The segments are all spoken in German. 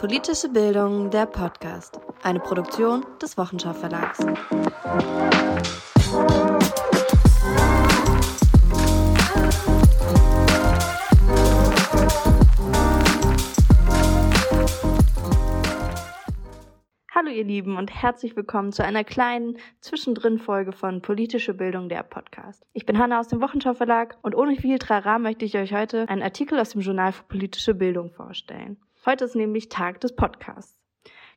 Politische Bildung, der Podcast. Eine Produktion des Wochenschau Verlags. Hallo ihr Lieben und herzlich willkommen zu einer kleinen Zwischendrin-Folge von Politische Bildung, der Podcast. Ich bin Hanna aus dem Wochenschau Verlag und ohne viel Trara möchte ich euch heute einen Artikel aus dem Journal für politische Bildung vorstellen. Heute ist nämlich Tag des Podcasts.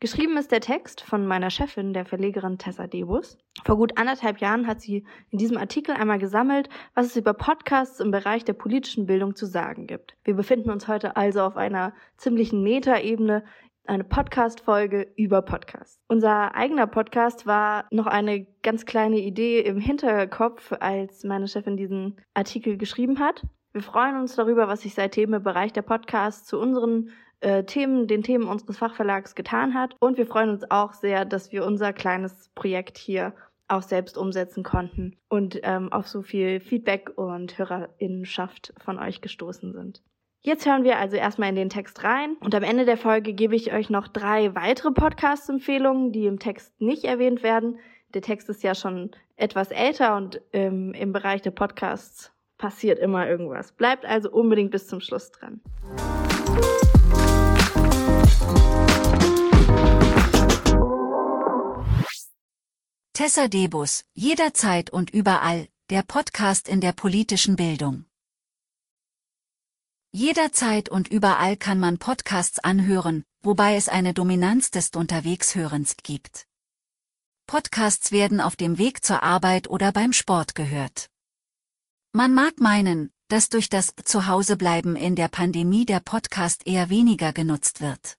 Geschrieben ist der Text von meiner Chefin, der Verlegerin Tessa Debus. Vor gut anderthalb Jahren hat sie in diesem Artikel einmal gesammelt, was es über Podcasts im Bereich der politischen Bildung zu sagen gibt. Wir befinden uns heute also auf einer ziemlichen Metaebene, eine Podcast-Folge über Podcasts. Unser eigener Podcast war noch eine ganz kleine Idee im Hinterkopf, als meine Chefin diesen Artikel geschrieben hat. Wir freuen uns darüber, was sich seitdem im Bereich der Podcasts zu unseren äh, Themen, den Themen unseres Fachverlags getan hat. Und wir freuen uns auch sehr, dass wir unser kleines Projekt hier auch selbst umsetzen konnten und ähm, auf so viel Feedback und Hörerinnenschaft von euch gestoßen sind. Jetzt hören wir also erstmal in den Text rein und am Ende der Folge gebe ich euch noch drei weitere Podcast-Empfehlungen, die im Text nicht erwähnt werden. Der Text ist ja schon etwas älter und ähm, im Bereich der Podcasts passiert immer irgendwas. Bleibt also unbedingt bis zum Schluss dran. Tessa Debus, jederzeit und überall, der Podcast in der politischen Bildung. Jederzeit und überall kann man Podcasts anhören, wobei es eine Dominanz des Unterwegshörens gibt. Podcasts werden auf dem Weg zur Arbeit oder beim Sport gehört. Man mag meinen, dass durch das Zuhausebleiben in der Pandemie der Podcast eher weniger genutzt wird.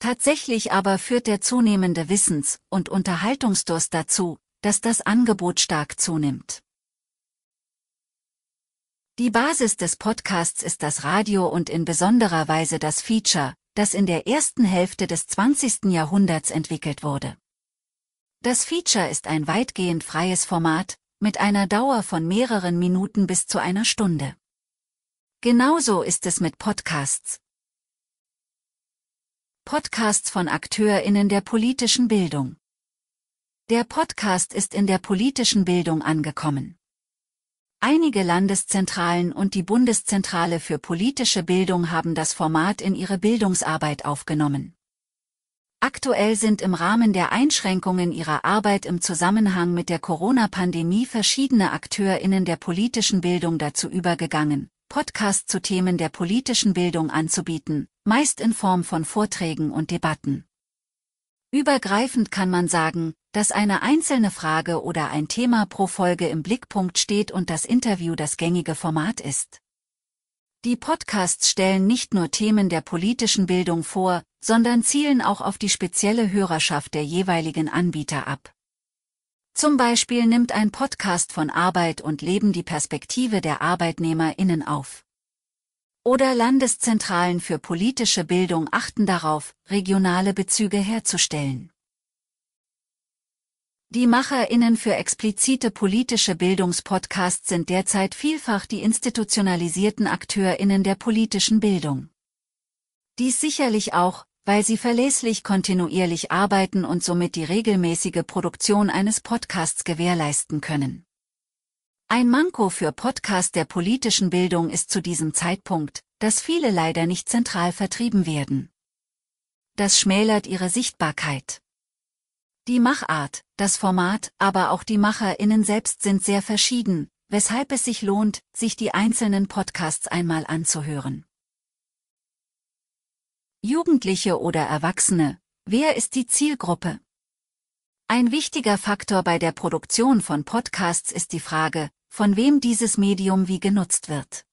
Tatsächlich aber führt der zunehmende Wissens- und Unterhaltungsdurst dazu, dass das Angebot stark zunimmt. Die Basis des Podcasts ist das Radio und in besonderer Weise das Feature, das in der ersten Hälfte des 20. Jahrhunderts entwickelt wurde. Das Feature ist ein weitgehend freies Format, mit einer Dauer von mehreren Minuten bis zu einer Stunde. Genauso ist es mit Podcasts, Podcasts von AkteurInnen der politischen Bildung. Der Podcast ist in der politischen Bildung angekommen. Einige Landeszentralen und die Bundeszentrale für politische Bildung haben das Format in ihre Bildungsarbeit aufgenommen. Aktuell sind im Rahmen der Einschränkungen ihrer Arbeit im Zusammenhang mit der Corona-Pandemie verschiedene AkteurInnen der politischen Bildung dazu übergegangen, Podcasts zu Themen der politischen Bildung anzubieten, meist in Form von Vorträgen und Debatten. Übergreifend kann man sagen, dass eine einzelne Frage oder ein Thema pro Folge im Blickpunkt steht und das Interview das gängige Format ist. Die Podcasts stellen nicht nur Themen der politischen Bildung vor, sondern zielen auch auf die spezielle Hörerschaft der jeweiligen Anbieter ab. Zum Beispiel nimmt ein Podcast von Arbeit und Leben die Perspektive der ArbeitnehmerInnen auf. Oder Landeszentralen für politische Bildung achten darauf, regionale Bezüge herzustellen. Die MacherInnen für explizite politische Bildungspodcasts sind derzeit vielfach die institutionalisierten AkteurInnen der politischen Bildung. Dies sicherlich auch, weil sie verlässlich kontinuierlich arbeiten und somit die regelmäßige Produktion eines Podcasts gewährleisten können. Ein Manko für Podcast der politischen Bildung ist zu diesem Zeitpunkt, dass viele leider nicht zentral vertrieben werden. Das schmälert ihre Sichtbarkeit. Die Machart, das Format, aber auch die MacherInnen selbst sind sehr verschieden, weshalb es sich lohnt, sich die einzelnen Podcasts einmal anzuhören. Jugendliche oder Erwachsene, wer ist die Zielgruppe? Ein wichtiger Faktor bei der Produktion von Podcasts ist die Frage, von wem dieses Medium wie genutzt wird.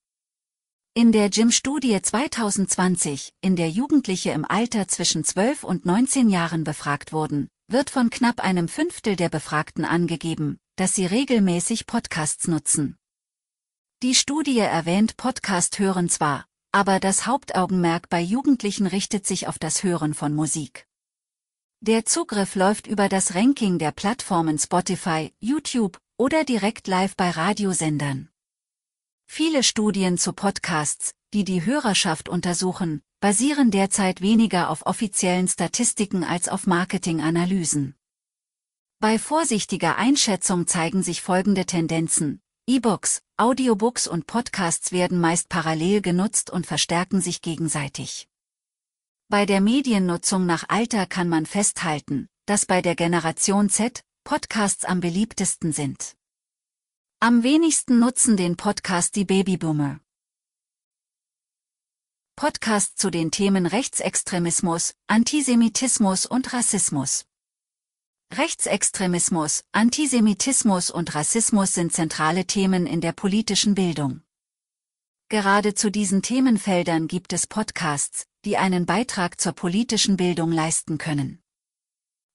In der Gym-Studie 2020, in der Jugendliche im Alter zwischen 12 und 19 Jahren befragt wurden, wird von knapp einem Fünftel der Befragten angegeben, dass sie regelmäßig Podcasts nutzen. Die Studie erwähnt Podcast hören zwar, aber das Hauptaugenmerk bei Jugendlichen richtet sich auf das Hören von Musik. Der Zugriff läuft über das Ranking der Plattformen Spotify, YouTube oder direkt live bei Radiosendern. Viele Studien zu Podcasts, die die Hörerschaft untersuchen, basieren derzeit weniger auf offiziellen Statistiken als auf Marketinganalysen. Bei vorsichtiger Einschätzung zeigen sich folgende Tendenzen. E-Books, Audiobooks und Podcasts werden meist parallel genutzt und verstärken sich gegenseitig. Bei der Mediennutzung nach Alter kann man festhalten, dass bei der Generation Z Podcasts am beliebtesten sind. Am wenigsten nutzen den Podcast die Babyboomer. Podcast zu den Themen Rechtsextremismus, Antisemitismus und Rassismus. Rechtsextremismus, Antisemitismus und Rassismus sind zentrale Themen in der politischen Bildung. Gerade zu diesen Themenfeldern gibt es Podcasts, die einen Beitrag zur politischen Bildung leisten können.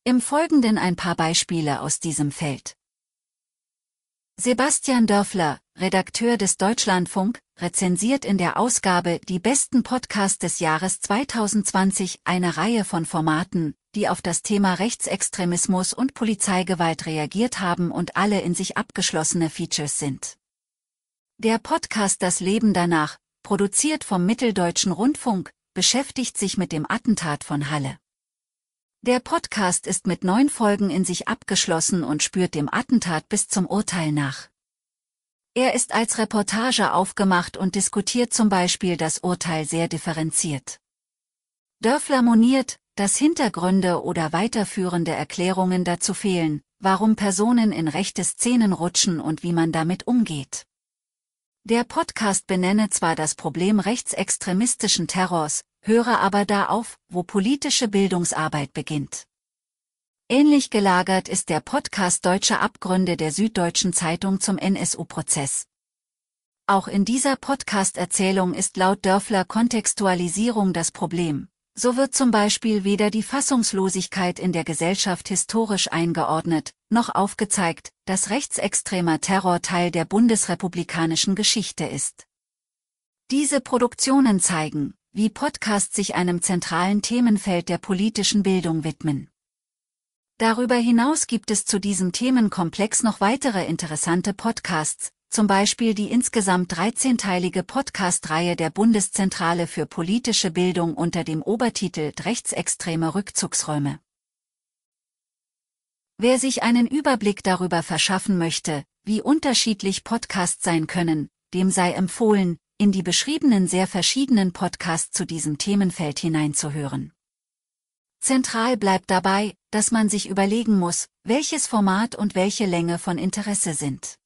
Im Folgenden ein paar Beispiele aus diesem Feld. Sebastian Dörfler, Redakteur des Deutschlandfunk, rezensiert in der Ausgabe Die besten Podcasts des Jahres 2020 eine Reihe von Formaten, die auf das Thema Rechtsextremismus und Polizeigewalt reagiert haben und alle in sich abgeschlossene Features sind. Der Podcast Das Leben danach, produziert vom Mitteldeutschen Rundfunk, beschäftigt sich mit dem Attentat von Halle. Der Podcast ist mit neun Folgen in sich abgeschlossen und spürt dem Attentat bis zum Urteil nach. Er ist als Reportage aufgemacht und diskutiert zum Beispiel das Urteil sehr differenziert. Dörfler moniert, dass Hintergründe oder weiterführende Erklärungen dazu fehlen, warum Personen in rechte Szenen rutschen und wie man damit umgeht. Der Podcast benenne zwar das Problem rechtsextremistischen Terrors, höre aber da auf, wo politische Bildungsarbeit beginnt. Ähnlich gelagert ist der Podcast Deutsche Abgründe der Süddeutschen Zeitung zum NSU-Prozess. Auch in dieser Podcast-Erzählung ist laut Dörfler Kontextualisierung das Problem. So wird zum Beispiel weder die Fassungslosigkeit in der Gesellschaft historisch eingeordnet, noch aufgezeigt, dass rechtsextremer Terror Teil der bundesrepublikanischen Geschichte ist. Diese Produktionen zeigen, wie Podcasts sich einem zentralen Themenfeld der politischen Bildung widmen. Darüber hinaus gibt es zu diesem Themenkomplex noch weitere interessante Podcasts, zum Beispiel die insgesamt 13-teilige Podcast-Reihe der Bundeszentrale für politische Bildung unter dem Obertitel Rechtsextreme Rückzugsräume. Wer sich einen Überblick darüber verschaffen möchte, wie unterschiedlich Podcasts sein können, dem sei empfohlen, in die beschriebenen sehr verschiedenen Podcasts zu diesem Themenfeld hineinzuhören. Zentral bleibt dabei, dass man sich überlegen muss, welches Format und welche Länge von Interesse sind.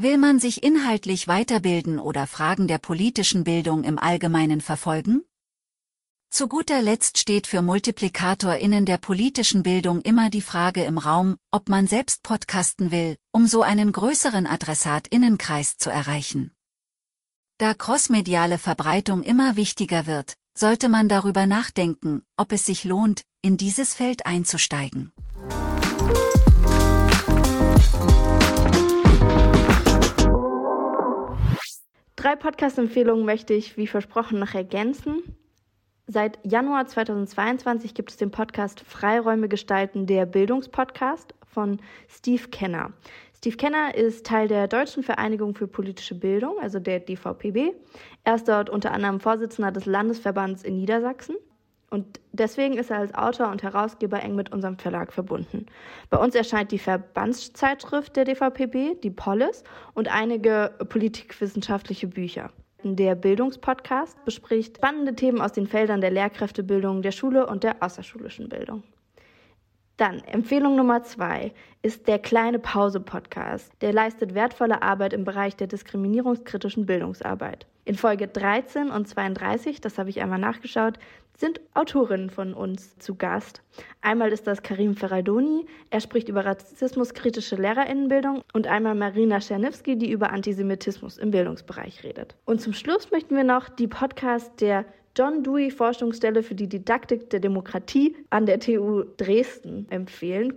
Will man sich inhaltlich weiterbilden oder Fragen der politischen Bildung im Allgemeinen verfolgen? Zu guter Letzt steht für MultiplikatorInnen der politischen Bildung immer die Frage im Raum, ob man selbst podcasten will, um so einen größeren AdressatInnenkreis zu erreichen. Da crossmediale Verbreitung immer wichtiger wird, sollte man darüber nachdenken, ob es sich lohnt, in dieses Feld einzusteigen. Drei Podcast-Empfehlungen möchte ich, wie versprochen, noch ergänzen. Seit Januar 2022 gibt es den Podcast Freiräume gestalten, der Bildungspodcast von Steve Kenner. Steve Kenner ist Teil der Deutschen Vereinigung für politische Bildung, also der DVPB. Er ist dort unter anderem Vorsitzender des Landesverbands in Niedersachsen. Und deswegen ist er als Autor und Herausgeber eng mit unserem Verlag verbunden. Bei uns erscheint die Verbandszeitschrift der DVPB, die Polis, und einige politikwissenschaftliche Bücher. Der Bildungspodcast bespricht spannende Themen aus den Feldern der Lehrkräftebildung, der Schule und der außerschulischen Bildung. Dann Empfehlung Nummer zwei ist der kleine Pause Podcast. Der leistet wertvolle Arbeit im Bereich der diskriminierungskritischen Bildungsarbeit. In Folge 13 und 32, das habe ich einmal nachgeschaut, sind Autorinnen von uns zu Gast. Einmal ist das Karim Ferraidoni, er spricht über rassismuskritische Lehrerinnenbildung und einmal Marina Czerniewski, die über Antisemitismus im Bildungsbereich redet. Und zum Schluss möchten wir noch die Podcast der John Dewey Forschungsstelle für die Didaktik der Demokratie an der TU Dresden empfehlen.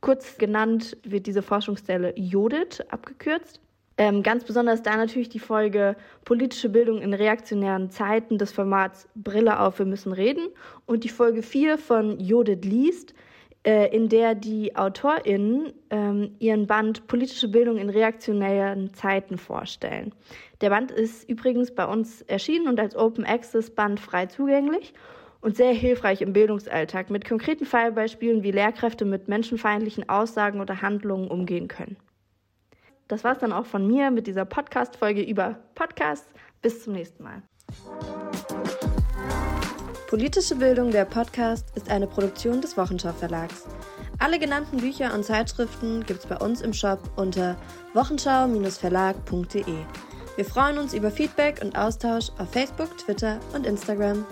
Kurz genannt wird diese Forschungsstelle JODIT abgekürzt. Ähm, ganz besonders da natürlich die Folge Politische Bildung in reaktionären Zeiten des Formats Brille auf, wir müssen reden. Und die Folge 4 von Jodit liest äh, in der die AutorInnen ähm, ihren Band Politische Bildung in reaktionären Zeiten vorstellen. Der Band ist übrigens bei uns erschienen und als Open Access Band frei zugänglich und sehr hilfreich im Bildungsalltag mit konkreten Fallbeispielen, wie Lehrkräfte mit menschenfeindlichen Aussagen oder Handlungen umgehen können. Das war es dann auch von mir mit dieser Podcast-Folge über Podcasts. Bis zum nächsten Mal. Politische Bildung, der Podcast, ist eine Produktion des Wochenschau Verlags. Alle genannten Bücher und Zeitschriften gibt's bei uns im Shop unter wochenschau-verlag.de. Wir freuen uns über Feedback und Austausch auf Facebook, Twitter und Instagram.